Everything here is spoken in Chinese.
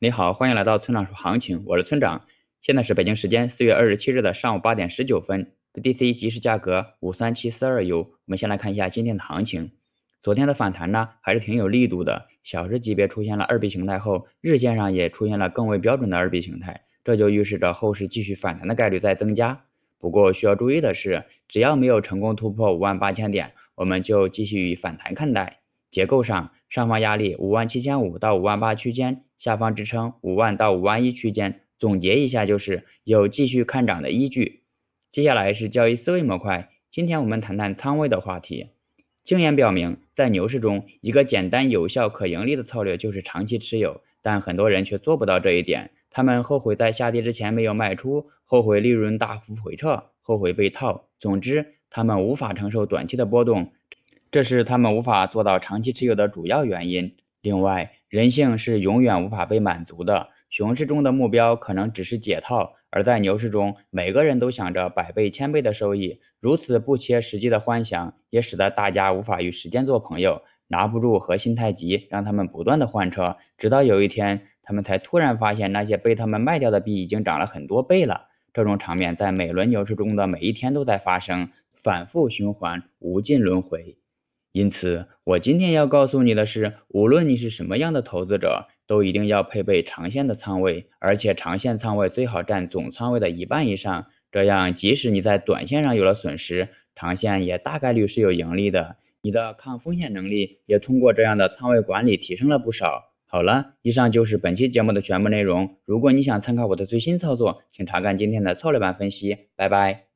你好，欢迎来到村长说行情，我是村长。现在是北京时间四月二十七日的上午八点十九分，BTC 即时价格五三七四二 U。我们先来看一下今天的行情。昨天的反弹呢，还是挺有力度的。小时级别出现了二 B 形态后，日线上也出现了更为标准的二 B 形态，这就预示着后市继续反弹的概率在增加。不过需要注意的是，只要没有成功突破五万八千点，我们就继续以反弹看待。结构上，上方压力五万七千五到五万八区间，下方支撑五万到五万一区间。总结一下，就是有继续看涨的依据。接下来是交易思维模块，今天我们谈谈仓位的话题。经验表明，在牛市中，一个简单、有效、可盈利的策略就是长期持有，但很多人却做不到这一点。他们后悔在下跌之前没有卖出，后悔利润大幅回撤，后悔被套。总之，他们无法承受短期的波动。这是他们无法做到长期持有的主要原因。另外，人性是永远无法被满足的。熊市中的目标可能只是解套，而在牛市中，每个人都想着百倍、千倍的收益。如此不切实际的幻想，也使得大家无法与时间做朋友，拿不住和心太急，让他们不断的换车，直到有一天，他们才突然发现那些被他们卖掉的币已经涨了很多倍了。这种场面在每轮牛市中的每一天都在发生，反复循环，无尽轮回。因此，我今天要告诉你的是，无论你是什么样的投资者，都一定要配备长线的仓位，而且长线仓位最好占总仓位的一半以上。这样，即使你在短线上有了损失，长线也大概率是有盈利的。你的抗风险能力也通过这样的仓位管理提升了不少。好了，以上就是本期节目的全部内容。如果你想参考我的最新操作，请查看今天的策略版分析。拜拜。